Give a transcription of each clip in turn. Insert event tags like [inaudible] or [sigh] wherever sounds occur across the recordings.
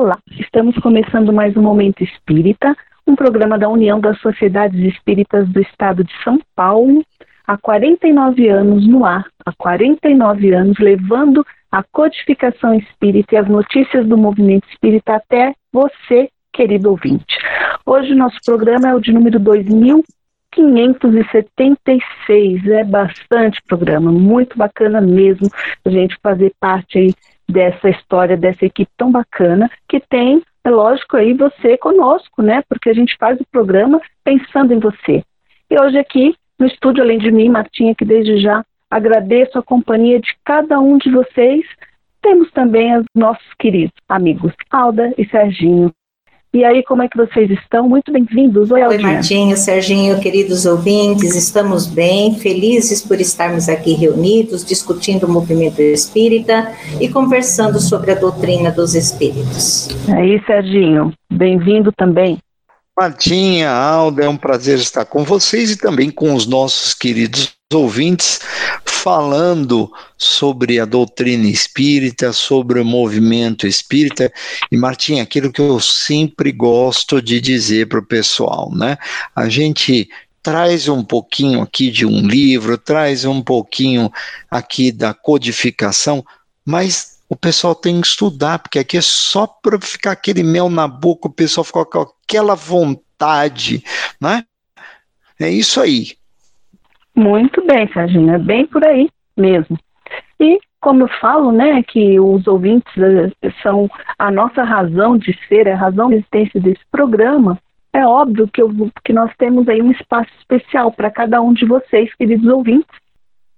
Olá, estamos começando mais um Momento Espírita, um programa da União das Sociedades Espíritas do Estado de São Paulo, há 49 anos no ar, há 49 anos levando a codificação espírita e as notícias do movimento espírita até você, querido ouvinte. Hoje o nosso programa é o de número 2576, é bastante programa, muito bacana mesmo a gente fazer parte aí dessa história, dessa equipe tão bacana, que tem, é lógico, aí você conosco, né? Porque a gente faz o programa pensando em você. E hoje aqui, no estúdio, além de mim, Martinha, que desde já agradeço a companhia de cada um de vocês, temos também os nossos queridos amigos Alda e Serginho, e aí, como é que vocês estão? Muito bem-vindos. Oi, Oi Martinho, Serginho, queridos ouvintes, estamos bem, felizes por estarmos aqui reunidos, discutindo o movimento espírita e conversando sobre a doutrina dos espíritos. Aí, Serginho, bem-vindo também. Martinha, Alda, é um prazer estar com vocês e também com os nossos queridos ouvintes falando sobre a doutrina espírita, sobre o movimento espírita. E, Martim, aquilo que eu sempre gosto de dizer para o pessoal, né? A gente traz um pouquinho aqui de um livro, traz um pouquinho aqui da codificação, mas o pessoal tem que estudar, porque aqui é só para ficar aquele mel na boca, o pessoal fica com aquela vontade, né? É isso aí. Muito bem, Serginho, é bem por aí mesmo. E como eu falo, né, que os ouvintes eh, são a nossa razão de ser, a razão de existência desse programa, é óbvio que, eu, que nós temos aí um espaço especial para cada um de vocês, queridos ouvintes,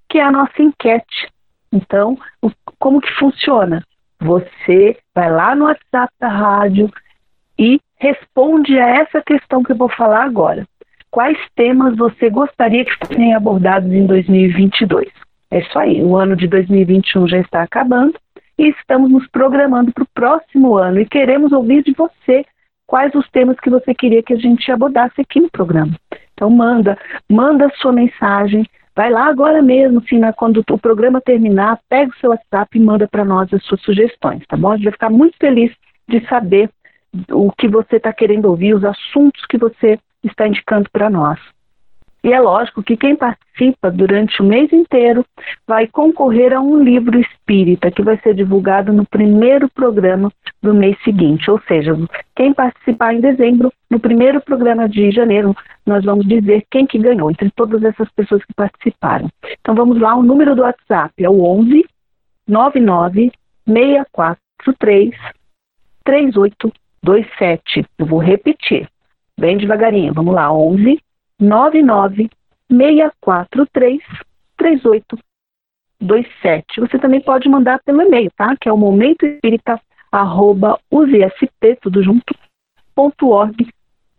que é a nossa enquete. Então, o, como que funciona? Você vai lá no WhatsApp da rádio e responde a essa questão que eu vou falar agora quais temas você gostaria que fossem abordados em 2022. É isso aí, o ano de 2021 já está acabando e estamos nos programando para o próximo ano e queremos ouvir de você quais os temas que você queria que a gente abordasse aqui no programa. Então manda, manda sua mensagem, vai lá agora mesmo, assim, quando o programa terminar, pega o seu WhatsApp e manda para nós as suas sugestões, tá bom? A gente vai ficar muito feliz de saber o que você está querendo ouvir, os assuntos que você está indicando para nós. E é lógico que quem participa durante o mês inteiro vai concorrer a um livro espírita que vai ser divulgado no primeiro programa do mês seguinte. Ou seja, quem participar em dezembro, no primeiro programa de janeiro, nós vamos dizer quem que ganhou entre todas essas pessoas que participaram. Então vamos lá, o número do WhatsApp é o 11 99 643 3827. Eu vou repetir. Bem devagarinho, vamos lá. 11 99 643 3827. Você também pode mandar pelo e-mail, tá? Que é o momento espírita arroba usp, tudo junto, ponto org,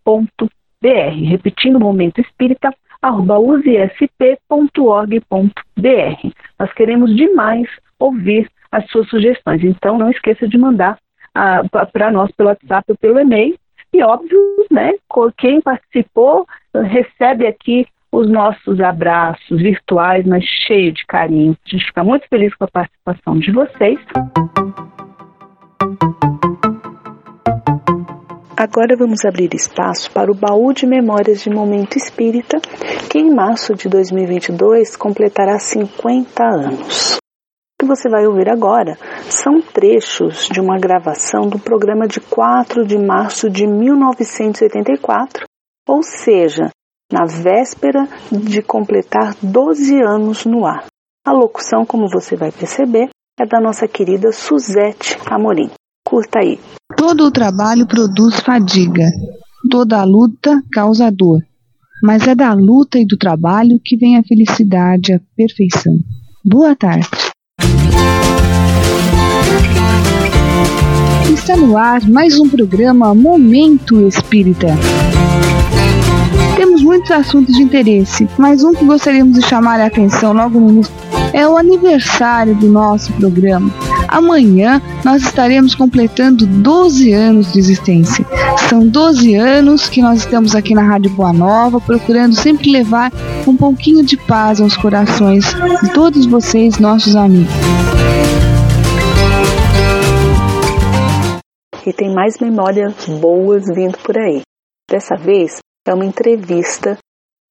ponto br. Repetindo, momento espírita arroba usp.org.br. Nós queremos demais ouvir as suas sugestões, então não esqueça de mandar ah, para nós pelo WhatsApp ou pelo e-mail e óbvio, né, quem participou recebe aqui os nossos abraços virtuais, mas cheio de carinho. A gente fica muito feliz com a participação de vocês. Agora vamos abrir espaço para o baú de memórias de Momento Espírita, que em março de 2022 completará 50 anos que você vai ouvir agora são trechos de uma gravação do programa de 4 de março de 1984, ou seja, na véspera de completar 12 anos no ar. A locução, como você vai perceber, é da nossa querida Suzete Amorim. Curta aí. Todo o trabalho produz fadiga, toda a luta causa dor, mas é da luta e do trabalho que vem a felicidade, a perfeição. Boa tarde. Está no ar mais um programa Momento Espírita. Temos muitos assuntos de interesse, mas um que gostaríamos de chamar a atenção logo no início é o aniversário do nosso programa. Amanhã nós estaremos completando 12 anos de existência. São 12 anos que nós estamos aqui na Rádio Boa Nova, procurando sempre levar um pouquinho de paz aos corações de todos vocês, nossos amigos. e tem mais memórias boas vindo por aí. Dessa vez é uma entrevista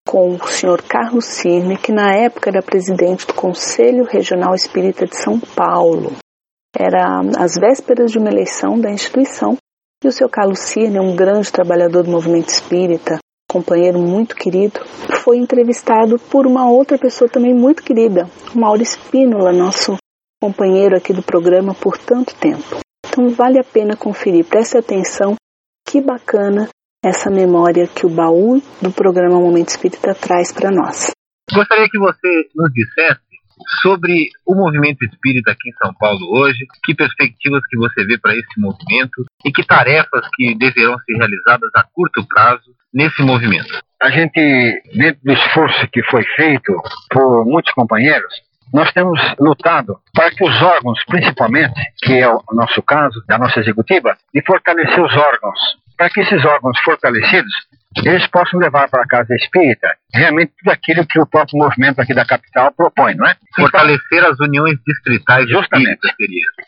com o senhor Carlos Cirne, que na época era presidente do Conselho Regional Espírita de São Paulo. Era às vésperas de uma eleição da instituição e o senhor Carlos Cirne, um grande trabalhador do movimento espírita, companheiro muito querido, foi entrevistado por uma outra pessoa também muito querida, Mauro Espínola, nosso companheiro aqui do programa por tanto tempo. Então vale a pena conferir, preste atenção, que bacana essa memória que o baú do programa Momento Espírita traz para nós. Gostaria que você nos dissesse sobre o movimento espírita aqui em São Paulo hoje, que perspectivas que você vê para esse movimento e que tarefas que deverão ser realizadas a curto prazo nesse movimento? A gente, dentro do esforço que foi feito por muitos companheiros, nós temos lutado para que os órgãos, principalmente, que é o nosso caso, da nossa executiva, de fortalecer os órgãos, para que esses órgãos fortalecidos eles possam levar para a casa espírita realmente tudo aquilo que o próprio movimento aqui da capital propõe, não é? Fortalecer as uniões distritais justamente.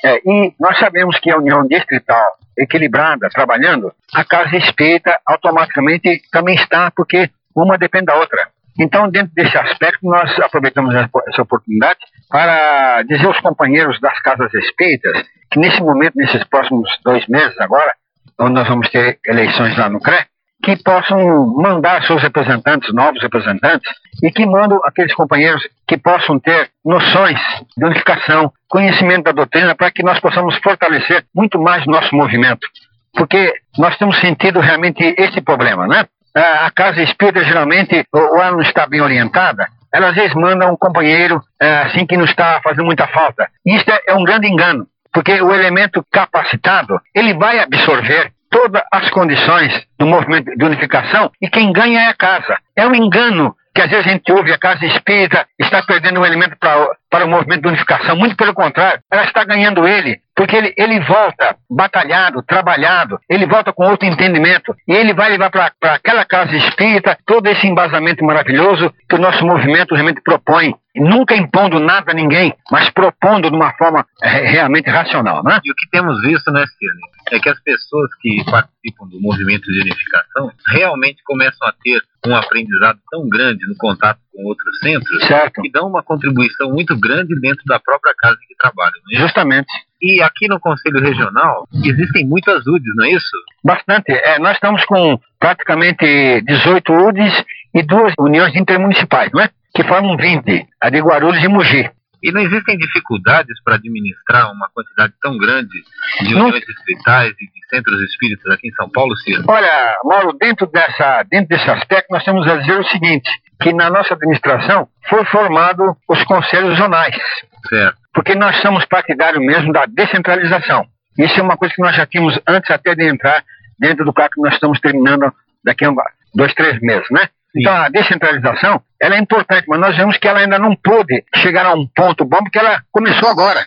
É, e nós sabemos que a união distrital equilibrada, trabalhando, a casa espírita automaticamente também está, porque uma depende da outra. Então, dentro desse aspecto, nós aproveitamos essa oportunidade para dizer aos companheiros das casas espíritas que nesse momento, nesses próximos dois meses agora, onde nós vamos ter eleições lá no CRE, que possam mandar seus representantes, novos representantes, e que mandam aqueles companheiros que possam ter noções de unificação, conhecimento da doutrina, para que nós possamos fortalecer muito mais nosso movimento. Porque nós temos sentido realmente esse problema, né? A casa espírita, geralmente, ou ela não está bem orientada, ela às vezes manda um companheiro é, assim que não está fazendo muita falta. Isso é, é um grande engano, porque o elemento capacitado, ele vai absorver todas as condições do movimento de unificação e quem ganha é a casa. É um engano que às vezes a gente ouve a casa espírita está perdendo um elemento para, para o movimento de unificação. Muito pelo contrário, ela está ganhando ele, porque ele, ele volta batalhado, trabalhado, ele volta com outro entendimento e ele vai levar para aquela casa espírita todo esse embasamento maravilhoso que o nosso movimento realmente propõe nunca impondo nada a ninguém, mas propondo de uma forma é, realmente racional, né? E o que temos visto, né, Cirne, é que as pessoas que participam do movimento de unificação realmente começam a ter um aprendizado tão grande no contato com outros centros certo. que dão uma contribuição muito grande dentro da própria casa em que trabalham. É Justamente. E aqui no Conselho Regional existem muitas UDs, não é isso? Bastante. É, nós estamos com praticamente 18 UDs e duas uniões intermunicipais, não é? Que formam 20, a de Guarulhos e Mogi. E não existem dificuldades para administrar uma quantidade tão grande de uniões não. distritais e de centros espíritas aqui em São Paulo, Ciro? Olha, Mauro, dentro, dessa, dentro desse aspecto, nós temos a dizer o seguinte, que na nossa administração foi formado os conselhos zonais. Certo. Porque nós somos partidários mesmo da descentralização. Isso é uma coisa que nós já tínhamos antes até de entrar dentro do carro que nós estamos terminando daqui a dois, três meses, né? Então, a descentralização ela é importante, mas nós vemos que ela ainda não pôde chegar a um ponto bom, porque ela começou agora.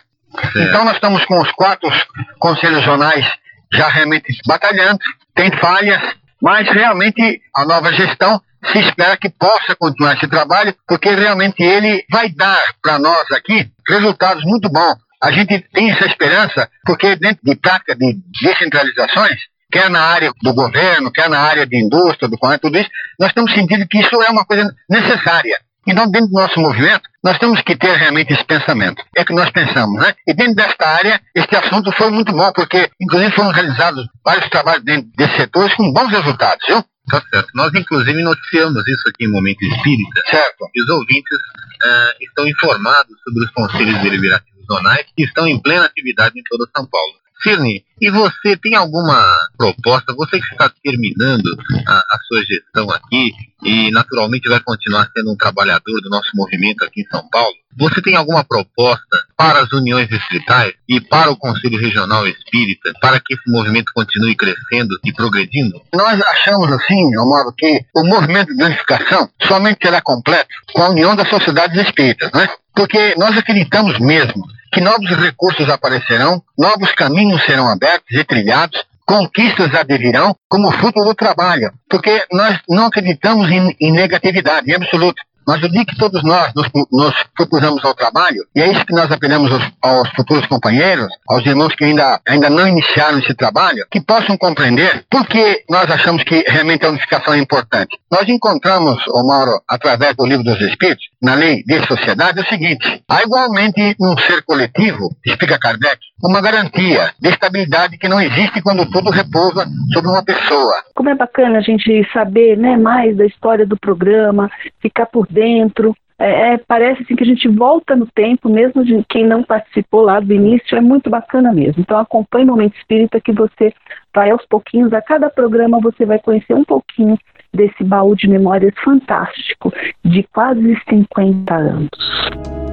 Então, nós estamos com os quatro conselhos zonais já realmente batalhando, tem falhas, mas realmente a nova gestão se espera que possa continuar esse trabalho, porque realmente ele vai dar para nós aqui resultados muito bons. A gente tem essa esperança, porque dentro de prática de descentralizações, quer na área do governo, quer na área de indústria, do comércio, tudo isso, nós temos sentido que isso é uma coisa necessária. Então, dentro do nosso movimento, nós temos que ter realmente esse pensamento. É que nós pensamos, né? E dentro desta área, este assunto foi muito bom, porque, inclusive, foram realizados vários trabalhos dentro desses setores com bons resultados, viu? Tá certo. Nós, inclusive, noticiamos isso aqui em Momento Espírita. Certo. E os ouvintes uh, estão informados sobre os conselhos deliberativos zonais que estão em plena atividade em toda São Paulo. Cirne, e você tem alguma proposta? Você que está terminando a, a, sua gestão aqui e naturalmente vai continuar sendo um trabalhador do nosso movimento aqui em São Paulo, você tem alguma proposta para as uniões distritais e para o Conselho Regional Espírita para que esse movimento continue crescendo e progredindo? Nós achamos assim, Amaro, que o movimento de unificação somente será completo com a união das sociedades espíritas, né? Porque nós acreditamos mesmo que novos recursos aparecerão, novos caminhos serão abertos e trilhados, conquistas advirão como fruto do trabalho, porque nós não acreditamos em, em negatividade, em. Mas o dia que todos nós nos, nos propusamos ao trabalho, e é isso que nós apelamos aos, aos, futuros companheiros, aos irmãos que ainda, ainda não iniciaram esse trabalho, que possam compreender por que nós achamos que realmente a unificação é importante. Nós encontramos, ô Mauro, através do livro dos Espíritos, na lei de sociedade, o seguinte: há igualmente num ser coletivo, explica Kardec, uma garantia de estabilidade que não existe quando tudo repousa sobre uma pessoa. Como é bacana a gente saber né, mais da história do programa, ficar por dentro. É, é, parece assim que a gente volta no tempo, mesmo de quem não participou lá do início, é muito bacana mesmo. Então acompanhe o Momento Espírita que você vai aos pouquinhos, a cada programa você vai conhecer um pouquinho desse baú de memórias fantástico de quase 50 anos.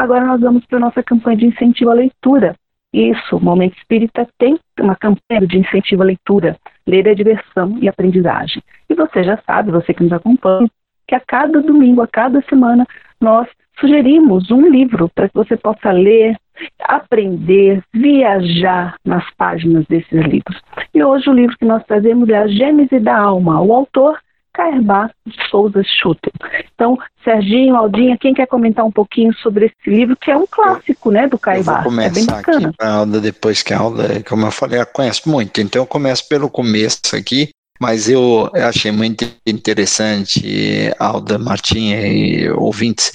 Agora nós vamos para a nossa campanha de incentivo à leitura. Isso, o Momento Espírita tem uma campanha de incentivo à leitura, ler é diversão e aprendizagem. E você já sabe, você que nos acompanha, que a cada domingo, a cada semana, nós sugerimos um livro para que você possa ler, aprender, viajar nas páginas desses livros. E hoje o livro que nós trazemos é A Gênese da Alma. O autor Caerbá de Souza Schutter. Então, Serginho, Aldinha, quem quer comentar um pouquinho sobre esse livro, que é um clássico, né, do Caerbá? Eu vou é bem bacana. aqui a Alda, depois que a Alda, como eu falei, ela conhece muito, então eu começo pelo começo aqui, mas eu achei muito interessante, Alda, Martinha e ouvintes,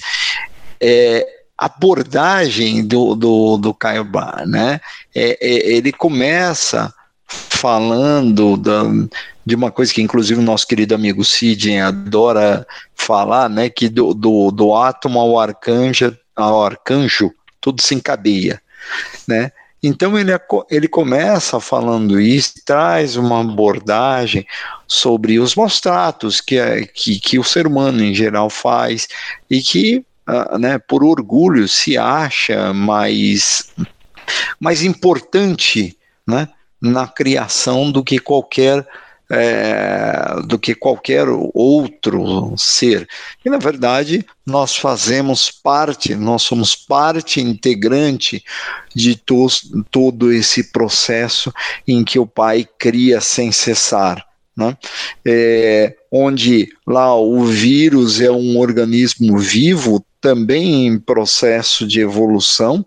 é, abordagem do, do, do Caerbá, né? É, é, ele começa falando da, de uma coisa que inclusive o nosso querido amigo Cid adora falar, né, que do, do, do átomo ao arcanjo, ao arcanjo tudo se encadeia, né? Então ele, ele começa falando isso, traz uma abordagem sobre os maus que, que, que o ser humano em geral faz e que, uh, né, por orgulho, se acha mais, mais importante né, na criação do que qualquer é, do que qualquer outro ser. E, na verdade, nós fazemos parte, nós somos parte integrante de to todo esse processo em que o Pai cria sem cessar. Né? É, onde lá o vírus é um organismo vivo, também em processo de evolução,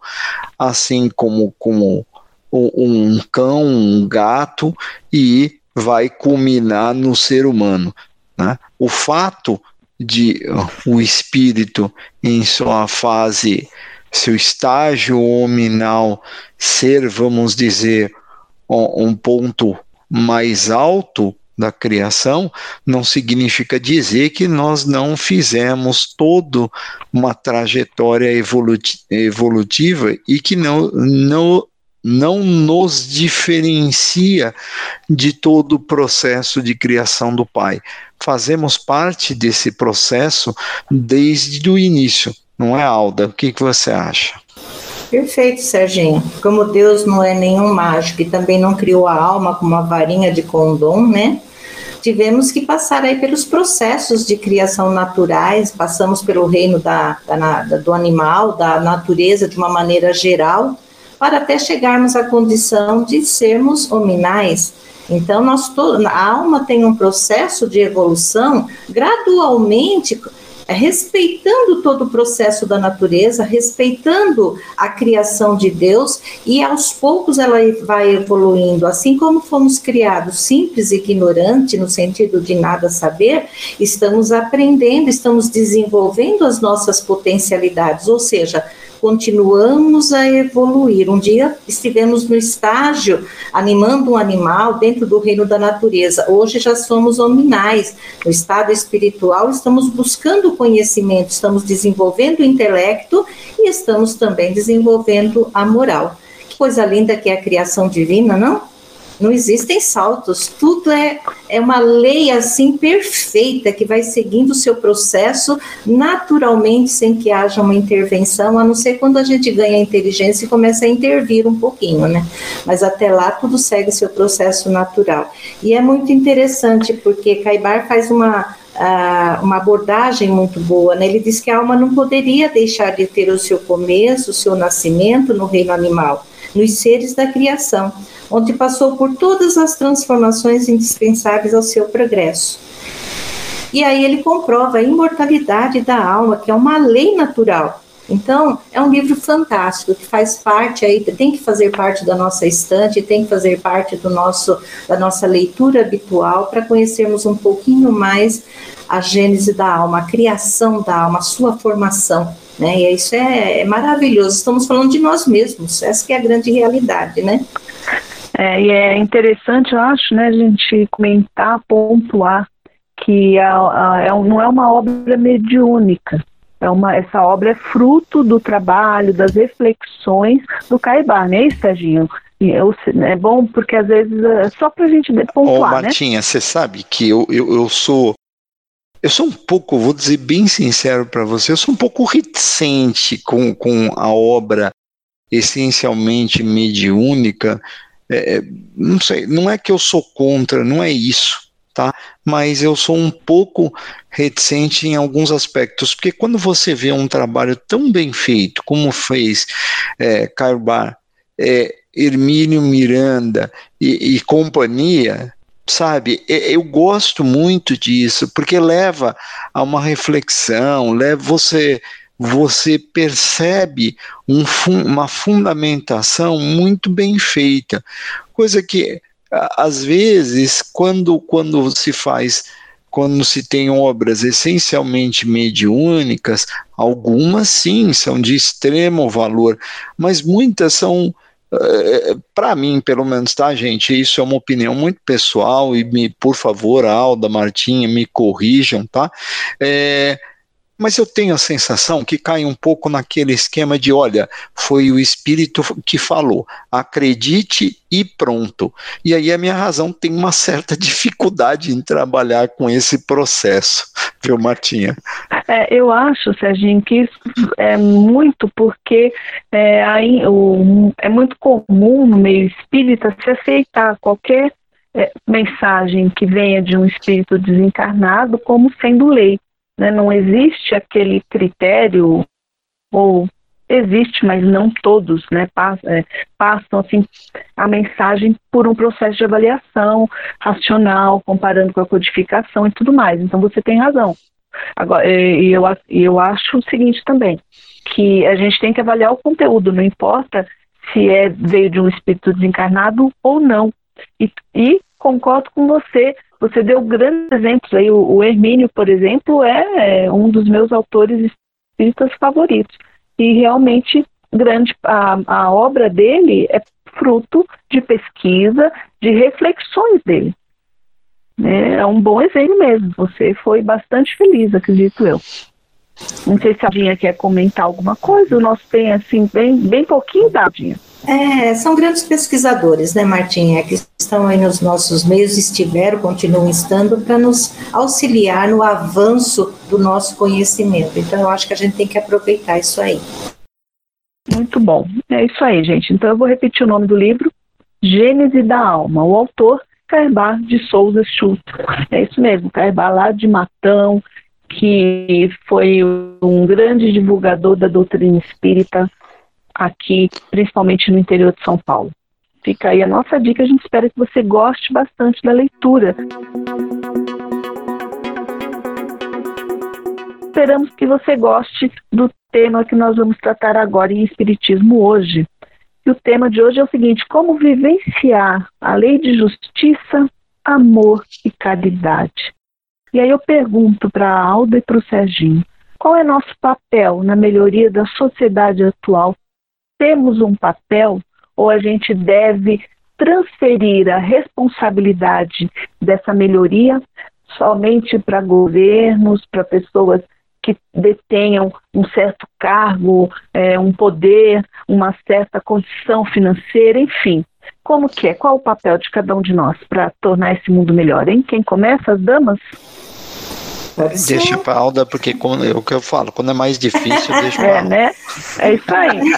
assim como, como um cão, um gato, e vai culminar no ser humano. Né? O fato de o espírito, em sua fase, seu estágio hominal, ser, vamos dizer, um ponto mais alto da criação, não significa dizer que nós não fizemos toda uma trajetória evolutiva e que não, não não nos diferencia de todo o processo de criação do Pai. Fazemos parte desse processo desde o início, não é, Alda? O que, que você acha? Perfeito, Serginho. Como Deus não é nenhum mágico e também não criou a alma com uma varinha de condom, né? Tivemos que passar aí pelos processos de criação naturais, passamos pelo reino da, da, do animal, da natureza de uma maneira geral, para até chegarmos à condição de sermos hominais. Então, nós a alma tem um processo de evolução gradualmente é, respeitando todo o processo da natureza, respeitando a criação de Deus e aos poucos ela vai evoluindo. Assim como fomos criados simples e ignorante no sentido de nada saber, estamos aprendendo, estamos desenvolvendo as nossas potencialidades, ou seja, continuamos a evoluir. Um dia estivemos no estágio animando um animal dentro do reino da natureza. Hoje já somos hominais. No estado espiritual, estamos buscando conhecimento, estamos desenvolvendo o intelecto e estamos também desenvolvendo a moral. Que coisa linda que é a criação divina, não? Não existem saltos, tudo é, é uma lei assim perfeita que vai seguindo o seu processo naturalmente, sem que haja uma intervenção, a não ser quando a gente ganha inteligência e começa a intervir um pouquinho, né? Mas até lá tudo segue seu processo natural. E é muito interessante porque Caibar faz uma, uma abordagem muito boa. Né? Ele diz que a alma não poderia deixar de ter o seu começo, o seu nascimento no reino animal, nos seres da criação, onde passou por todas as transformações indispensáveis ao seu progresso. E aí ele comprova a imortalidade da alma, que é uma lei natural. Então, é um livro fantástico que faz parte aí, tem que fazer parte da nossa estante, tem que fazer parte do nosso da nossa leitura habitual para conhecermos um pouquinho mais a gênese da alma, a criação da alma, a sua formação. Né? E isso é, é maravilhoso. Estamos falando de nós mesmos, essa que é a grande realidade, né? É, e é interessante, eu acho, né, a gente comentar, pontuar que a, a, é, não é uma obra mediúnica. É uma, essa obra é fruto do trabalho, das reflexões do Caibar, né, Estaginho? Eu, é bom porque às vezes é só para a gente pontuar, Ô, Martinha, né? você sabe que eu, eu, eu sou eu sou um pouco, vou dizer bem sincero para você, eu sou um pouco reticente com, com a obra essencialmente mediúnica. É, é não sei, não é que eu sou contra, não é isso tá? Mas eu sou um pouco reticente em alguns aspectos, porque quando você vê um trabalho tão bem feito como fez é, Carbar, é, Hermínio Miranda e, e companhia, sabe? Eu gosto muito disso, porque leva a uma reflexão, leva você você percebe um, uma fundamentação muito bem feita, coisa que às vezes, quando, quando se faz, quando se tem obras essencialmente mediúnicas, algumas sim são de extremo valor, mas muitas são, para mim, pelo menos, tá, gente? Isso é uma opinião muito pessoal e me, por favor, Alda, Martinha, me corrijam, tá? É, mas eu tenho a sensação que cai um pouco naquele esquema de: olha, foi o Espírito que falou, acredite e pronto. E aí a minha razão tem uma certa [laughs] dificuldade em trabalhar com esse processo, viu, Martinha? É, eu acho, Serginho, que isso é muito porque é, aí, o, é muito comum no meio espírita se aceitar qualquer é, mensagem que venha de um espírito desencarnado como sendo lei. Né? Não existe aquele critério, ou existe, mas não todos, né? Passam, é, passam assim, a mensagem por um processo de avaliação racional, comparando com a codificação e tudo mais. Então você tem razão. Agora, e eu, eu acho o seguinte também, que a gente tem que avaliar o conteúdo, não importa se é veio de um espírito desencarnado ou não. E, e concordo com você, você deu grandes exemplos aí. O, o Hermínio, por exemplo, é, é um dos meus autores espíritas favoritos. E realmente grande a, a obra dele é fruto de pesquisa, de reflexões dele. É, um bom exemplo mesmo. Você foi bastante feliz, acredito eu. Não sei se a Dinha quer comentar alguma coisa. O nosso tem assim bem, bem pouquinho, tá, Dinha? É, são grandes pesquisadores, né, Martinha, que estão aí nos nossos meios, estiveram, continuam estando, para nos auxiliar no avanço do nosso conhecimento. Então, eu acho que a gente tem que aproveitar isso aí. Muito bom. É isso aí, gente. Então, eu vou repetir o nome do livro: Gênese da Alma. O autor, Carbar de Souza Schultz. É isso mesmo, Carbar lá de Matão, que foi um grande divulgador da doutrina espírita aqui, principalmente no interior de São Paulo. Fica aí a nossa dica, a gente espera que você goste bastante da leitura. Esperamos que você goste do tema que nós vamos tratar agora em Espiritismo hoje. E o tema de hoje é o seguinte: como vivenciar a lei de justiça, amor e caridade. E aí eu pergunto para a Alda e para o Serginho: qual é nosso papel na melhoria da sociedade atual temos um papel ou a gente deve transferir a responsabilidade dessa melhoria somente para governos, para pessoas que detenham um certo cargo, é, um poder, uma certa condição financeira, enfim. Como que é? Qual o papel de cada um de nós para tornar esse mundo melhor, hein? Quem começa, as damas? Deixa para Alda, porque quando, é o que eu falo, quando é mais difícil, deixa [laughs] para É, né? É isso aí. [laughs]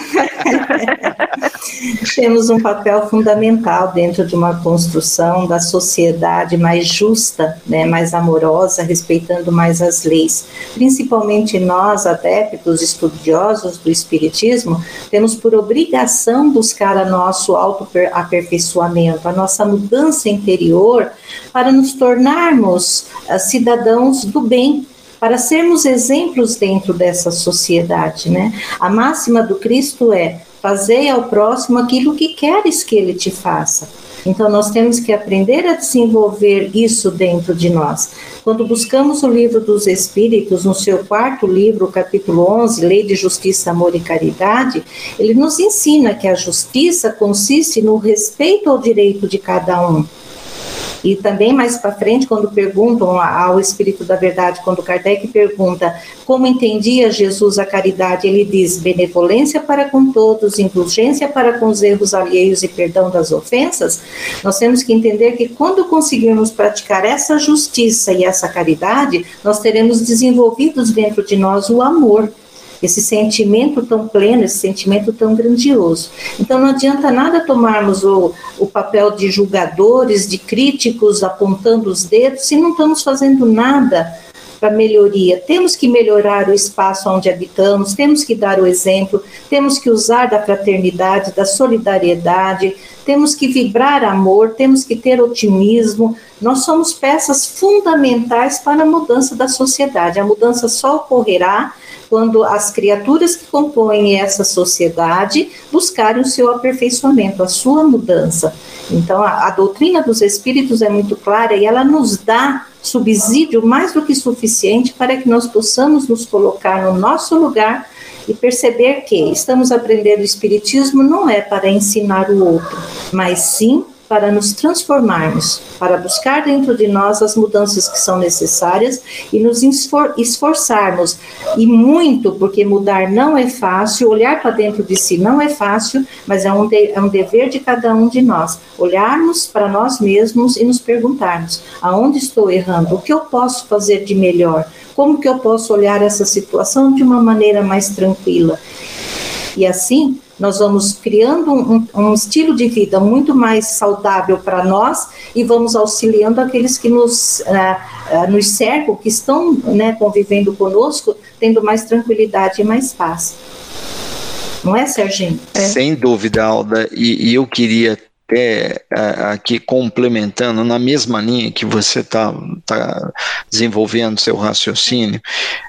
Temos um papel fundamental dentro de uma construção da sociedade mais justa, né, mais amorosa, respeitando mais as leis. Principalmente nós, adeptos, estudiosos do Espiritismo, temos por obrigação buscar a nosso auto-aperfeiçoamento, a nossa mudança interior, para nos tornarmos uh, cidadãos do bem, para sermos exemplos dentro dessa sociedade, né? A máxima do Cristo é: fazei ao próximo aquilo que queres que ele te faça. Então, nós temos que aprender a desenvolver isso dentro de nós. Quando buscamos o livro dos Espíritos, no seu quarto livro, capítulo 11, Lei de Justiça, Amor e Caridade, ele nos ensina que a justiça consiste no respeito ao direito de cada um e também mais para frente, quando perguntam ao Espírito da Verdade, quando Kardec pergunta como entendia Jesus a caridade, ele diz benevolência para com todos, indulgência para com os erros alheios e perdão das ofensas. Nós temos que entender que quando conseguirmos praticar essa justiça e essa caridade, nós teremos desenvolvidos dentro de nós o amor esse sentimento tão pleno, esse sentimento tão grandioso. Então não adianta nada tomarmos o, o papel de julgadores, de críticos, apontando os dedos, se não estamos fazendo nada para melhoria. Temos que melhorar o espaço onde habitamos, temos que dar o exemplo, temos que usar da fraternidade, da solidariedade, temos que vibrar amor, temos que ter otimismo. Nós somos peças fundamentais para a mudança da sociedade. A mudança só ocorrerá quando as criaturas que compõem essa sociedade buscarem o seu aperfeiçoamento, a sua mudança. Então, a, a doutrina dos espíritos é muito clara e ela nos dá subsídio mais do que suficiente para que nós possamos nos colocar no nosso lugar e perceber que estamos aprendendo o Espiritismo não é para ensinar o outro, mas sim para nos transformarmos, para buscar dentro de nós as mudanças que são necessárias e nos esforçarmos. E muito, porque mudar não é fácil, olhar para dentro de si não é fácil, mas é um, de, é um dever de cada um de nós. Olharmos para nós mesmos e nos perguntarmos: aonde estou errando? O que eu posso fazer de melhor? Como que eu posso olhar essa situação de uma maneira mais tranquila? E assim, nós vamos criando um, um estilo de vida muito mais saudável para nós e vamos auxiliando aqueles que nos, uh, nos cercam, que estão né, convivendo conosco, tendo mais tranquilidade e mais paz. Não é, Serginho? É. Sem dúvida, Alda, e, e eu queria até uh, aqui complementando na mesma linha que você está tá desenvolvendo seu raciocínio,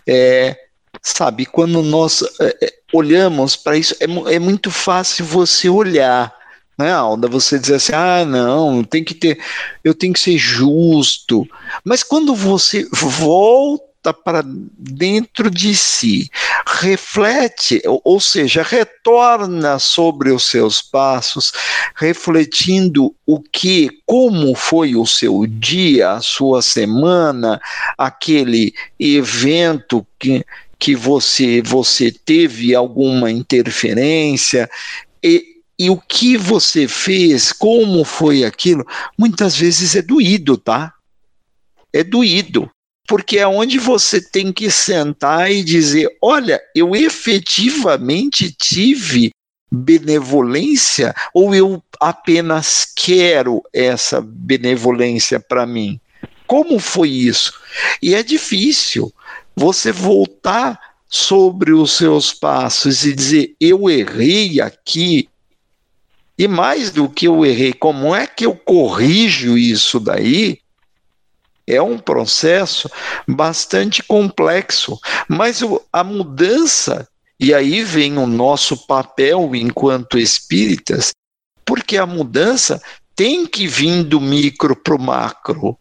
é, sabe, quando nós é, olhamos para isso, é, é muito fácil você olhar né, Alda? Você dizer assim, ah, não, tem que ter, eu tenho que ser justo. Mas quando você volta para dentro de si, reflete, ou seja, retorna sobre os seus passos, refletindo o que, como foi o seu dia, a sua semana, aquele evento que que você você teve alguma interferência e, e o que você fez, como foi aquilo, muitas vezes é doído, tá? É doído, porque é onde você tem que sentar e dizer: olha, eu efetivamente tive benevolência ou eu apenas quero essa benevolência para mim? Como foi isso? E é difícil, você voltar sobre os seus passos e dizer: eu errei aqui, e mais do que eu errei, como é que eu corrijo isso daí? É um processo bastante complexo, mas a mudança, e aí vem o nosso papel enquanto espíritas, porque a mudança tem que vir do micro para o macro.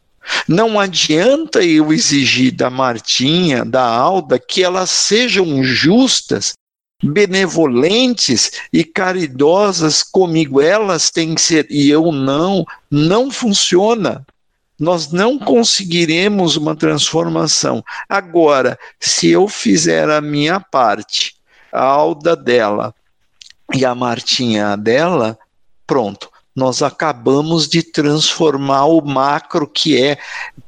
Não adianta eu exigir da Martinha, da Alda, que elas sejam justas, benevolentes e caridosas comigo. Elas têm que ser, e eu não, não funciona. Nós não conseguiremos uma transformação. Agora, se eu fizer a minha parte, a Alda dela e a Martinha dela, pronto, nós acabamos de transformar o macro, que é,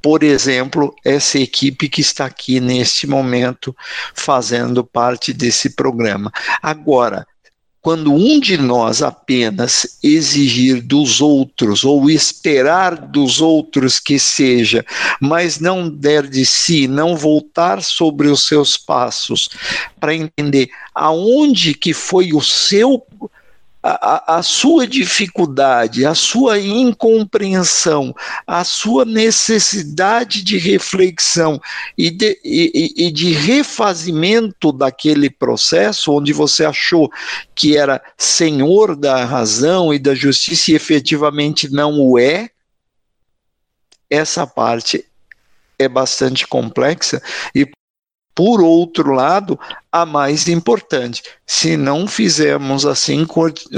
por exemplo, essa equipe que está aqui neste momento fazendo parte desse programa. Agora, quando um de nós apenas exigir dos outros ou esperar dos outros que seja, mas não der de si, não voltar sobre os seus passos para entender aonde que foi o seu a, a, sua dificuldade, a sua incompreensão, a sua necessidade de reflexão e de, e, e de refazimento daquele processo onde você achou que era senhor da razão e da justiça e efetivamente não o é, essa parte é bastante complexa e por outro lado, a mais importante, se não fizermos assim,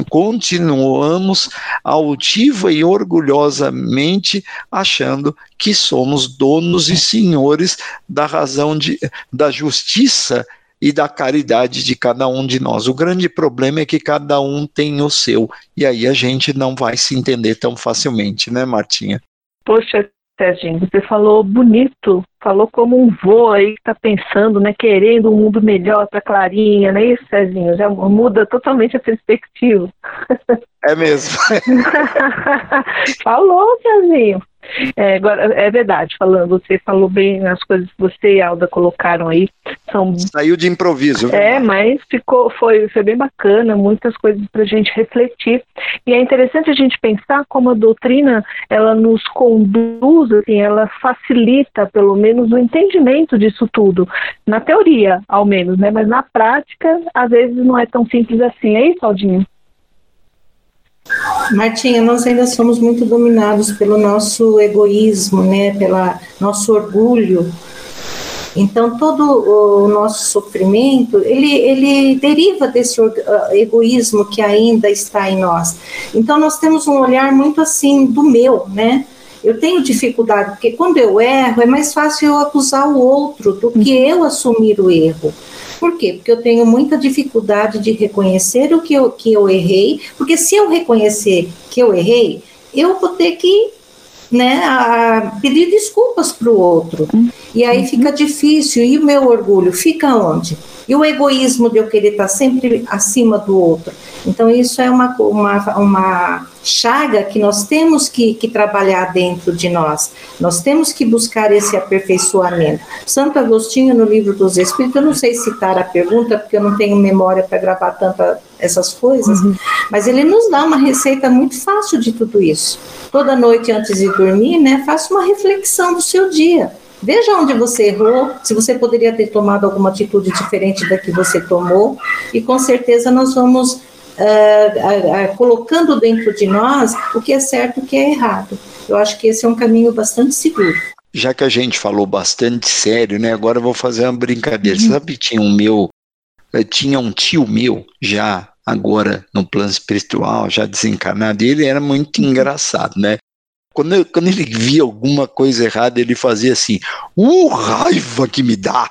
continuamos altiva e orgulhosamente achando que somos donos e senhores da razão de, da justiça e da caridade de cada um de nós. O grande problema é que cada um tem o seu, e aí a gente não vai se entender tão facilmente, né, Martinha? Poxa, Serginho, você falou bonito, falou como um vô aí que está pensando, né, querendo um mundo melhor para Clarinha, não é isso, Serginho? Já muda totalmente a perspectiva. É mesmo. [laughs] falou, Serginho. É, agora, é verdade, falando, você falou bem as coisas que você e Alda colocaram aí. São... Saiu de improviso. É, mas ficou, foi, foi bem bacana, muitas coisas para a gente refletir. E é interessante a gente pensar como a doutrina ela nos conduz, assim, ela facilita pelo menos o entendimento disso tudo. Na teoria, ao menos, né? Mas na prática, às vezes não é tão simples assim. É isso, Aldinho? Martinha, nós ainda somos muito dominados pelo nosso egoísmo, né, pelo nosso orgulho. Então, todo o nosso sofrimento, ele, ele deriva desse ah, egoísmo que ainda está em nós. Então, nós temos um olhar muito assim, do meu, né? Eu tenho dificuldade, porque quando eu erro, é mais fácil eu acusar o outro do que eu assumir o erro. Por quê? Porque eu tenho muita dificuldade de reconhecer o que eu, que eu errei, porque se eu reconhecer que eu errei, eu vou ter que né, a pedir desculpas para o outro. E aí uhum. fica difícil. E o meu orgulho fica onde? E o egoísmo de eu querer estar sempre acima do outro. Então, isso é uma, uma, uma chaga que nós temos que, que trabalhar dentro de nós. Nós temos que buscar esse aperfeiçoamento. Santo Agostinho, no livro dos Espíritos, eu não sei citar a pergunta, porque eu não tenho memória para gravar tantas essas coisas, uhum. mas ele nos dá uma receita muito fácil de tudo isso. Toda noite antes de dormir, né, faça uma reflexão do seu dia. Veja onde você errou, se você poderia ter tomado alguma atitude diferente da que você tomou, e com certeza nós vamos uh, uh, colocando dentro de nós o que é certo e o que é errado. Eu acho que esse é um caminho bastante seguro. Já que a gente falou bastante sério, né? Agora eu vou fazer uma brincadeira. Uhum. Sabe, tinha um meu, eh, tinha um tio meu já agora no plano espiritual, já desencarnado, e ele era muito uhum. engraçado, né? Quando, quando ele via alguma coisa errada, ele fazia assim, uh, raiva que me dá!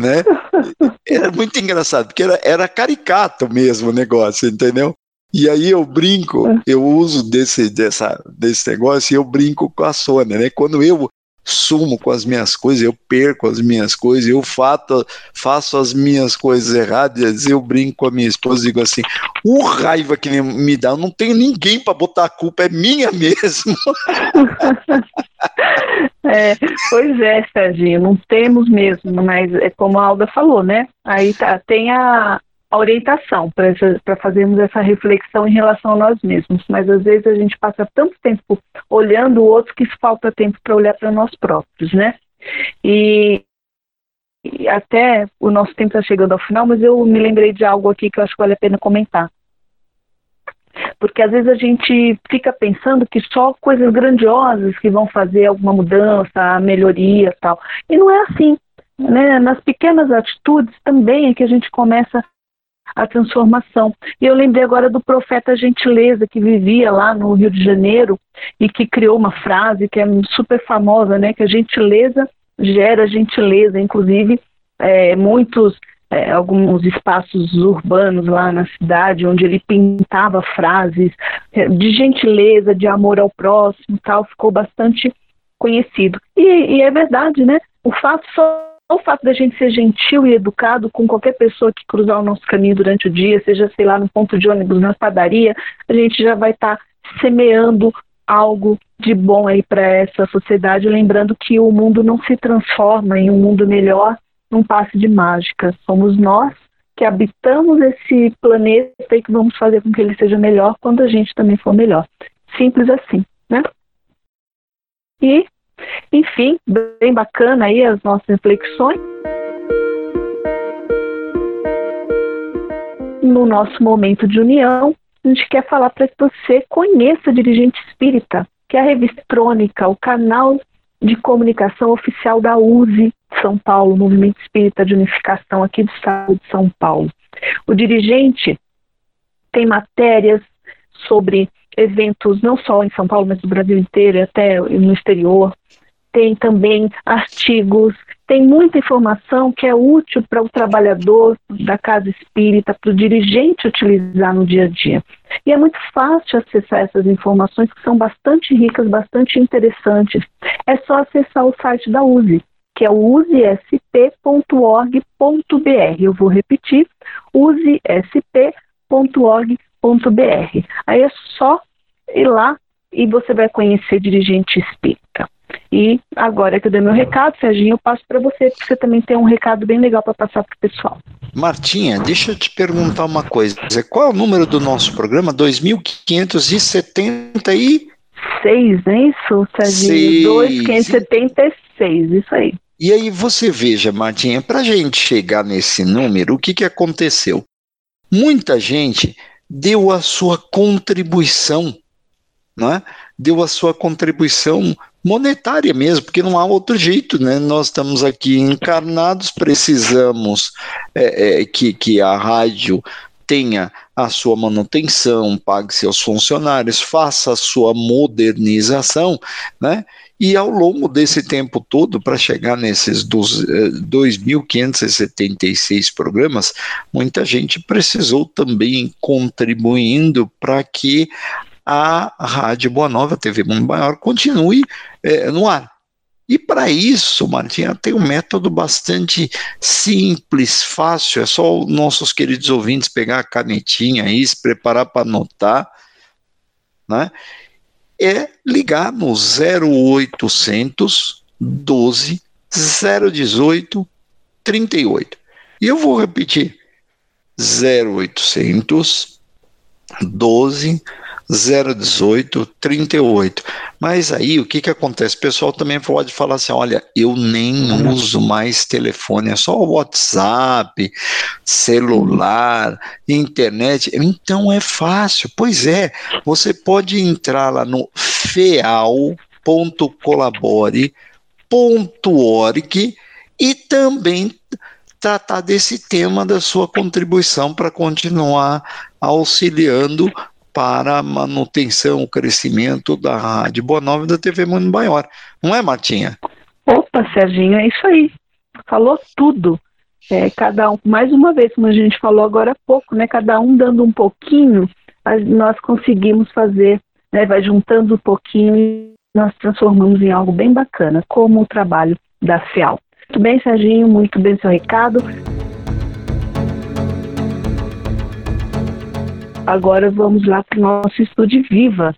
né? [laughs] Era muito engraçado, porque era, era caricato mesmo o negócio, entendeu? E aí eu brinco, eu uso desse, dessa, desse negócio e eu brinco com a Sônia, né? Quando eu sumo com as minhas coisas, eu perco as minhas coisas, eu fato, faço as minhas coisas erradas, eu brinco com a minha esposa e digo assim: o raiva que me dá, eu não tenho ninguém para botar a culpa, é minha [laughs] mesmo. É, pois é, Serginho, não temos mesmo, mas é como a Alda falou, né? Aí tá, tem a, orientação para fazermos essa reflexão em relação a nós mesmos. Mas às vezes a gente passa tanto tempo olhando o outro que falta tempo para olhar para nós próprios, né? E, e até o nosso tempo está chegando ao final, mas eu me lembrei de algo aqui que eu acho que vale a pena comentar. Porque às vezes a gente fica pensando que só coisas grandiosas que vão fazer alguma mudança, melhoria tal. E não é assim. Né? Nas pequenas atitudes também é que a gente começa a transformação. E eu lembrei agora do profeta Gentileza, que vivia lá no Rio de Janeiro e que criou uma frase que é super famosa, né? Que a gentileza gera gentileza. Inclusive, é, muitos é, alguns espaços urbanos lá na cidade, onde ele pintava frases é, de gentileza, de amor ao próximo, tal, ficou bastante conhecido. E, e é verdade, né? O fato só o fato da gente ser gentil e educado com qualquer pessoa que cruzar o nosso caminho durante o dia, seja, sei lá, no ponto de ônibus, na padaria, a gente já vai estar tá semeando algo de bom aí para essa sociedade, lembrando que o mundo não se transforma em um mundo melhor num passe de mágica. Somos nós que habitamos esse planeta e que vamos fazer com que ele seja melhor quando a gente também for melhor. Simples assim, né? E, enfim, bem bacana aí as nossas reflexões. No nosso momento de união, a gente quer falar para que você conheça a Dirigente Espírita, que é a revista Trônica, o canal de comunicação oficial da USE São Paulo, Movimento Espírita de Unificação aqui do Estado de São Paulo. O dirigente tem matérias sobre eventos não só em São Paulo, mas no Brasil inteiro até no exterior. Tem também artigos, tem muita informação que é útil para o trabalhador da casa espírita, para o dirigente utilizar no dia a dia. E é muito fácil acessar essas informações que são bastante ricas, bastante interessantes. É só acessar o site da USE, que é o usesp.org.br. Eu vou repetir, usesp.org.br. Aí é só ir lá e você vai conhecer dirigente espírita. E agora que eu dei meu recado, Serginho, eu passo para você, porque você também tem um recado bem legal para passar para o pessoal. Martinha, deixa eu te perguntar uma coisa. Qual é o número do nosso programa? 2576, não é isso, Serginho? 2576, isso aí. E aí você veja, Martinha, para a gente chegar nesse número, o que, que aconteceu? Muita gente deu a sua contribuição, não é? deu a sua contribuição monetária mesmo, porque não há outro jeito, né? Nós estamos aqui encarnados, precisamos é, é, que, que a rádio tenha a sua manutenção, pague seus funcionários, faça a sua modernização, né? E ao longo desse tempo todo, para chegar nesses 2.576 eh, programas, muita gente precisou também contribuindo para que a Rádio Boa Nova, TV Mundo Maior, continue é, no ar. E para isso, Martinha, tem um método bastante simples, fácil, é só os nossos queridos ouvintes pegar a canetinha aí, se preparar para anotar, né? É ligar no 0800 12 018 38. E eu vou repetir: 0800 12 018 38. Mas aí o que, que acontece? O pessoal também pode falar assim: olha, eu nem uso mais telefone, é só WhatsApp, celular, internet. Então é fácil. Pois é, você pode entrar lá no feal.colabore.org e também tratar desse tema da sua contribuição para continuar auxiliando para a manutenção, o crescimento da Rádio Boa Nova e da TV Mundo Maior. Não é, Martinha? Opa, Serginho, é isso aí. Falou tudo. É, cada um, mais uma vez, como a gente falou agora há pouco, né? Cada um dando um pouquinho, nós conseguimos fazer, né? Vai juntando um pouquinho e nós transformamos em algo bem bacana, como o trabalho da FEAL. Muito bem, Serginho, muito bem seu recado. Agora vamos lá para o nosso estudo viva.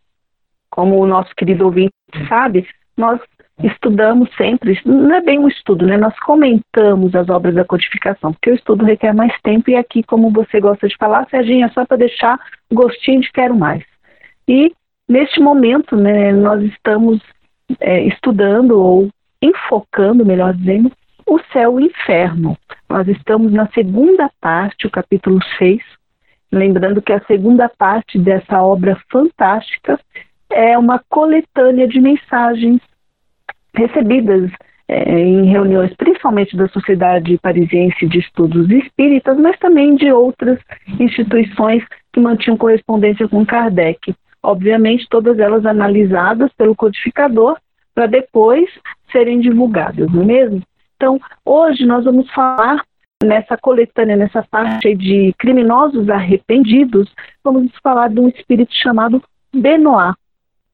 Como o nosso querido ouvinte sabe, nós estudamos sempre, não é bem um estudo, né? Nós comentamos as obras da codificação, porque o estudo requer mais tempo e aqui, como você gosta de falar, Serginho, é só para deixar gostinho de quero mais. E neste momento, né, nós estamos é, estudando ou enfocando, melhor dizendo, o céu e o inferno. Nós estamos na segunda parte, o capítulo 6, Lembrando que a segunda parte dessa obra fantástica é uma coletânea de mensagens recebidas é, em reuniões, principalmente da Sociedade Parisiense de Estudos Espíritas, mas também de outras instituições que mantinham correspondência com Kardec. Obviamente, todas elas analisadas pelo codificador para depois serem divulgadas, não é mesmo? Então, hoje nós vamos falar nessa coletânea, nessa parte de criminosos arrependidos, vamos falar de um espírito chamado Benoit.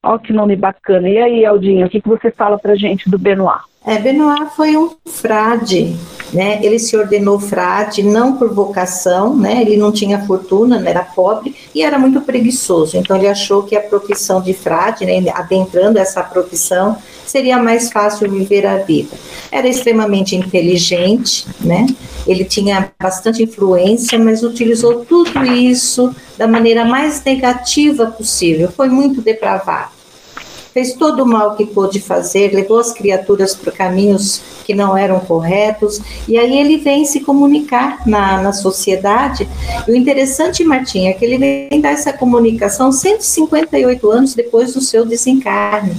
Olha que nome bacana. E aí, Aldinho, o que, que você fala para gente do Benoit? É, Benoit foi um frade, né? Ele se ordenou frade não por vocação, né? Ele não tinha fortuna, né? era pobre e era muito preguiçoso. Então ele achou que a profissão de frade, né? adentrando essa profissão, seria mais fácil viver a vida. Era extremamente inteligente, né? Ele tinha bastante influência, mas utilizou tudo isso da maneira mais negativa possível. Foi muito depravado fez todo o mal que pôde fazer, levou as criaturas por caminhos que não eram corretos, e aí ele vem se comunicar na, na sociedade. E o interessante, Martinha, é que ele vem dar essa comunicação 158 anos depois do seu desencarne,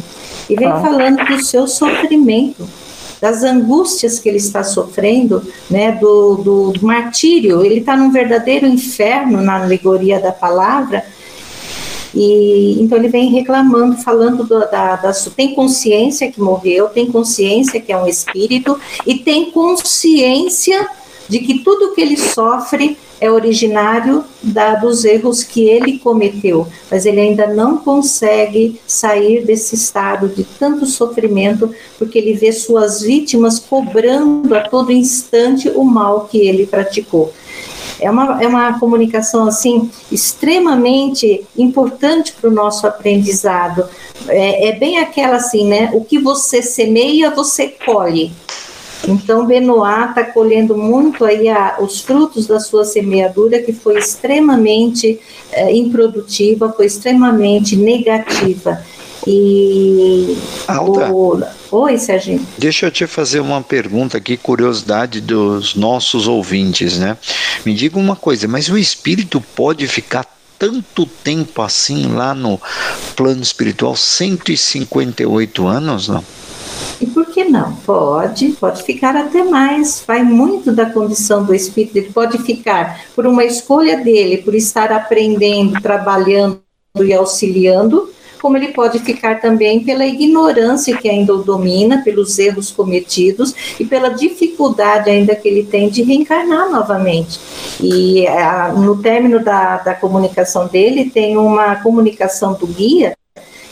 e vem ah. falando do seu sofrimento das angústias que ele está sofrendo, né, do, do martírio, ele está num verdadeiro inferno na alegoria da palavra, e então ele vem reclamando, falando do, da, da, tem consciência que morreu, tem consciência que é um espírito e tem consciência de que tudo que ele sofre é originário da, dos erros que ele cometeu, mas ele ainda não consegue sair desse estado de tanto sofrimento, porque ele vê suas vítimas cobrando a todo instante o mal que ele praticou. É uma, é uma comunicação assim extremamente importante para o nosso aprendizado. É, é bem aquela assim, né? O que você semeia, você colhe. Então, Benoit está colhendo muito aí a, os frutos da sua semeadura, que foi extremamente é, improdutiva, foi extremamente negativa. E Alta. O... Oi, Serginho. Deixa eu te fazer uma pergunta aqui, curiosidade dos nossos ouvintes, né? Me diga uma coisa, mas o espírito pode ficar tanto tempo assim lá no plano espiritual, 158 anos, não? E por que não? Pode, pode ficar até mais. Vai muito da condição do espírito. Ele pode ficar por uma escolha dele, por estar aprendendo, trabalhando e auxiliando, como ele pode ficar também pela ignorância que ainda o domina, pelos erros cometidos e pela dificuldade ainda que ele tem de reencarnar novamente. E a, no término da, da comunicação dele, tem uma comunicação do guia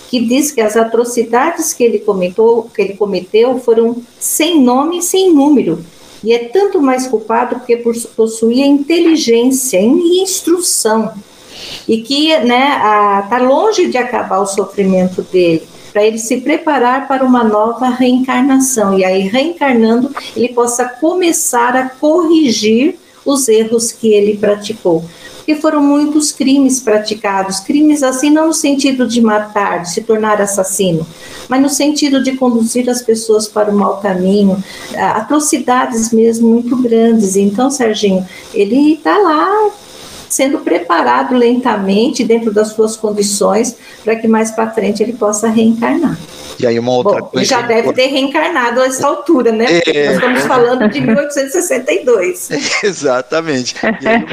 que diz que as atrocidades que ele comentou, que ele cometeu foram sem nome e sem número. E é tanto mais culpado porque possuía inteligência e instrução e que né, está longe de acabar o sofrimento dele, para ele se preparar para uma nova reencarnação. E aí, reencarnando, ele possa começar a corrigir os erros que ele praticou. Porque foram muitos crimes praticados, crimes assim, não no sentido de matar, de se tornar assassino, mas no sentido de conduzir as pessoas para o mau caminho, atrocidades mesmo muito grandes. Então, Serginho, ele está lá sendo preparado lentamente dentro das suas condições para que mais para frente ele possa reencarnar. E aí uma outra Bom, coisa. Já deve ter reencarnado a essa altura, né? É... Nós estamos falando de 1862. [laughs] Exatamente. E aí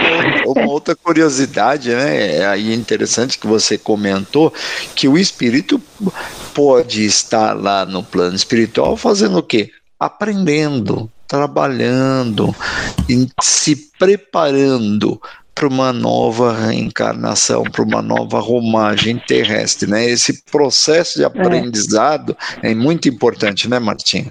uma, uma, outra curiosidade, né? É aí interessante que você comentou que o espírito pode estar lá no plano espiritual fazendo o quê? Aprendendo, trabalhando, se preparando para uma nova reencarnação, para uma nova romagem terrestre, né? Esse processo de é. aprendizado é, é muito importante, né, Martinha?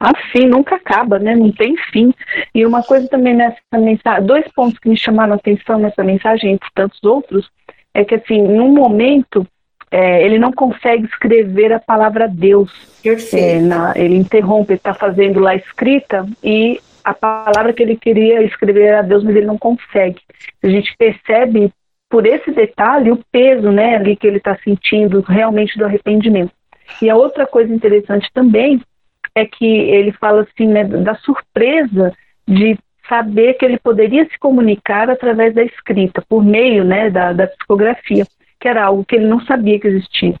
Assim, nunca acaba, né? Não tem fim. E uma coisa também nessa mensagem, dois pontos que me chamaram a atenção nessa mensagem, entre tantos outros, é que assim, num momento é, ele não consegue escrever a palavra Deus. É, na, ele interrompe, ele está fazendo lá escrita e a palavra que ele queria escrever era Deus, mas ele não consegue. A gente percebe por esse detalhe o peso, né, ali que ele está sentindo realmente do arrependimento. E a outra coisa interessante também é que ele fala assim, né, da surpresa de saber que ele poderia se comunicar através da escrita, por meio, né, da, da psicografia, que era algo que ele não sabia que existia.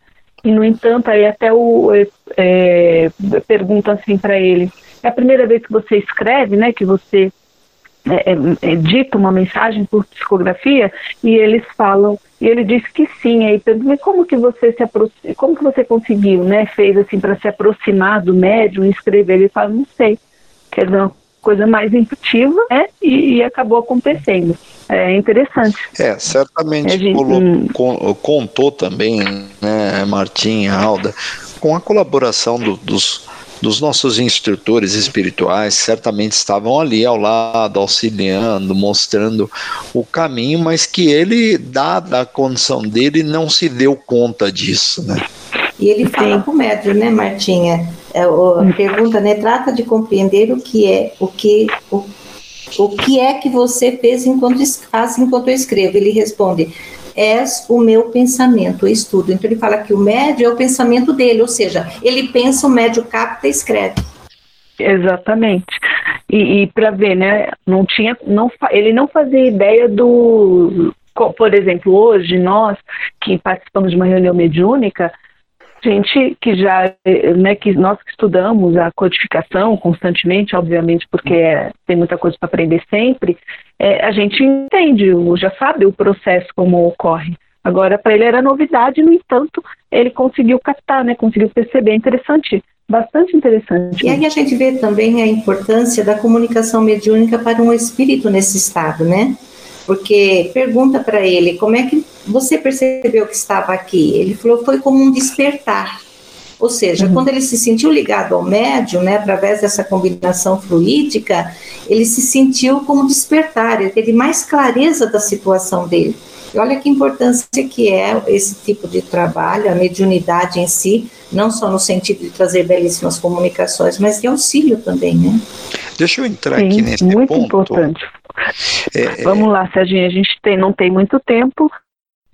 E no entanto, aí até o é, é pergunta assim para ele, é a primeira vez que você escreve, né, que você é, é, é, dita uma mensagem por psicografia e eles falam e ele disse que sim aí pergunta como que você se aproxima, como que você conseguiu né fez assim para se aproximar do médium e escrever ele fala não sei quer dizer uma coisa mais intuitiva, né? E, e acabou acontecendo. É interessante. É, certamente é, gente, hum. contou também, né, Martinha, Alda, com a colaboração do, dos dos nossos instrutores espirituais, certamente estavam ali ao lado, auxiliando, mostrando o caminho, mas que ele, dada a condição dele, não se deu conta disso, né? E ele fala para o médium, né, Martinha? É, a pergunta, né, trata de compreender o que é, o que, o, o que é que você fez enquanto faz enquanto eu escrevo. Ele responde: és o meu pensamento, o estudo. Então ele fala que o médio é o pensamento dele, ou seja, ele pensa, o médio capta e escreve. Exatamente. E, e para ver, né? Não tinha, não, ele não fazia ideia do, por exemplo, hoje nós que participamos de uma reunião mediúnica, gente que já, né, que nós que estudamos a codificação constantemente, obviamente, porque é, tem muita coisa para aprender sempre, é, a gente entende, já sabe o processo como ocorre. Agora, para ele era novidade, no entanto, ele conseguiu captar, né, conseguiu perceber. É interessante, bastante interessante. E aí a gente vê também a importância da comunicação mediúnica para um espírito nesse estado, né? Porque pergunta para ele como é que você percebeu que estava aqui? Ele falou foi como um despertar. Ou seja, uhum. quando ele se sentiu ligado ao médium, né, através dessa combinação fluídica, ele se sentiu como despertar, ele teve mais clareza da situação dele. E olha que importância que é esse tipo de trabalho, a mediunidade em si, não só no sentido de trazer belíssimas comunicações, mas de auxílio também, né? Deixa eu entrar Sim, aqui nesse muito ponto. importante. É, é, vamos lá, Serginho, a gente tem, não tem muito tempo,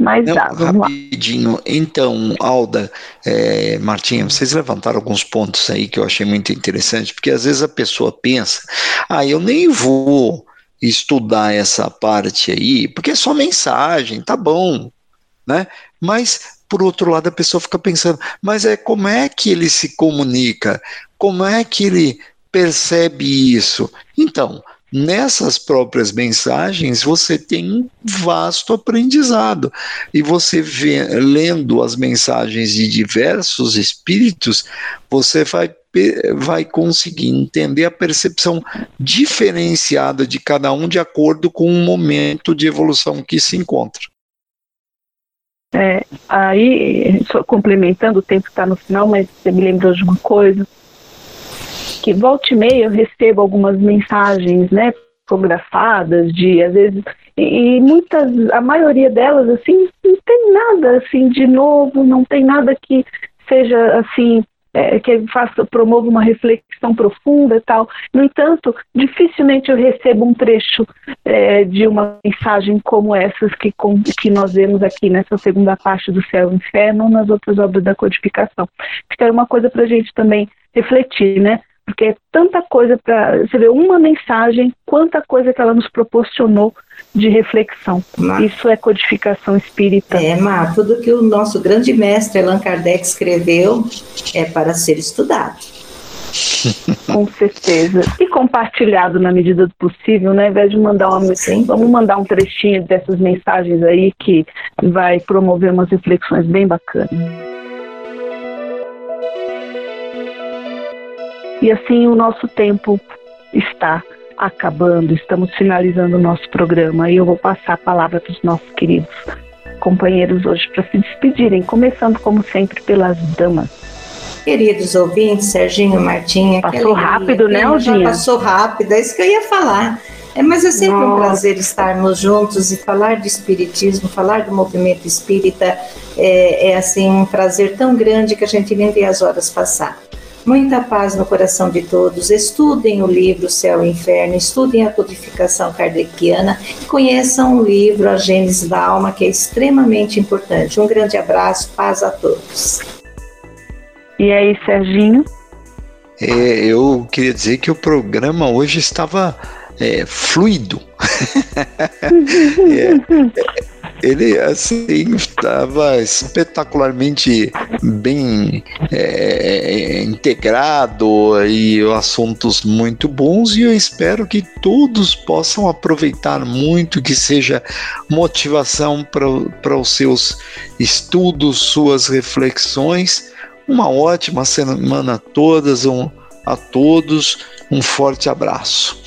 mas não, dá, vamos rapidinho. Lá. Então, Alda, é, Martinha, vocês levantaram alguns pontos aí que eu achei muito interessante, porque às vezes a pessoa pensa, ah, eu nem vou estudar essa parte aí, porque é só mensagem, tá bom, né? Mas por outro lado a pessoa fica pensando, mas é como é que ele se comunica? Como é que ele percebe isso? Então, nessas próprias mensagens você tem um vasto aprendizado e você vê, lendo as mensagens de diversos espíritos você vai vai conseguir entender a percepção diferenciada de cada um de acordo com o momento de evolução que se encontra. É, aí, complementando, o tempo está no final, mas você me lembrou de uma coisa que volta e meia eu recebo algumas mensagens, né, fotografadas de, às vezes, e, muitas, a maioria delas, assim, não tem nada, assim, de novo, não tem nada que seja, assim, é, que faça, promova uma reflexão profunda e tal. No entanto, dificilmente eu recebo um trecho é, de uma mensagem como essas que, com, que nós vemos aqui nessa segunda parte do Céu e Inferno ou nas outras obras da codificação. Fica uma coisa para a gente também refletir, né? Porque é tanta coisa para você ver uma mensagem, quanta coisa que ela nos proporcionou de reflexão. Isso é codificação espírita. É, Má, tudo que o nosso grande mestre Allan Kardec escreveu é para ser estudado. [laughs] Com certeza. E compartilhado na medida do possível, né? Ao invés de mandar uma Sim. vamos mandar um trechinho dessas mensagens aí que vai promover umas reflexões bem bacanas. E assim o nosso tempo está acabando, estamos finalizando o nosso programa e eu vou passar a palavra para os nossos queridos companheiros hoje para se despedirem, começando como sempre pelas damas. Queridos ouvintes, Serginho Martinha. Passou rápido, né, Aldinha? Passou rápido, é isso que eu ia falar. É, mas é sempre Nossa. um prazer estarmos juntos e falar de espiritismo, falar do movimento espírita. É, é assim um prazer tão grande que a gente nem vê as horas passar. Muita paz no coração de todos. Estudem o livro Céu e Inferno, estudem a codificação kardeciana e conheçam o livro A Gênesis da Alma, que é extremamente importante. Um grande abraço, paz a todos. E aí, Serginho? É, eu queria dizer que o programa hoje estava é, fluido. [laughs] é, ele assim estava espetacularmente bem é, integrado e assuntos muito bons e eu espero que todos possam aproveitar muito que seja motivação para os seus estudos suas reflexões uma ótima semana todas um a todos. Um forte abraço.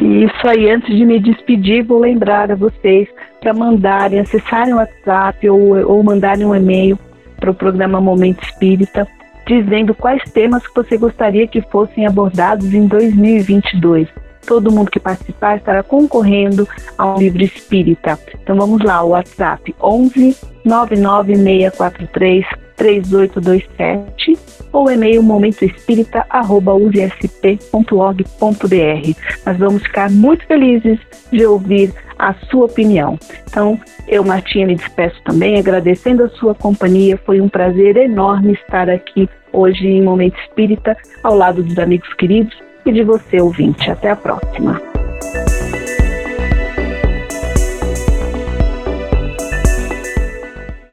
Isso aí, antes de me despedir, vou lembrar a vocês para mandarem, acessarem o WhatsApp ou, ou mandarem um e-mail para o programa Momento Espírita, dizendo quais temas que você gostaria que fossem abordados em 2022. Todo mundo que participar estará concorrendo a um livro espírita. Então vamos lá, o WhatsApp 11 99643 3827 ou e-mail momentoespírita.usp.org.br. Nós vamos ficar muito felizes de ouvir a sua opinião. Então, eu, Martinha, me despeço também, agradecendo a sua companhia. Foi um prazer enorme estar aqui hoje em Momento Espírita, ao lado dos amigos queridos e de você, ouvinte. Até a próxima.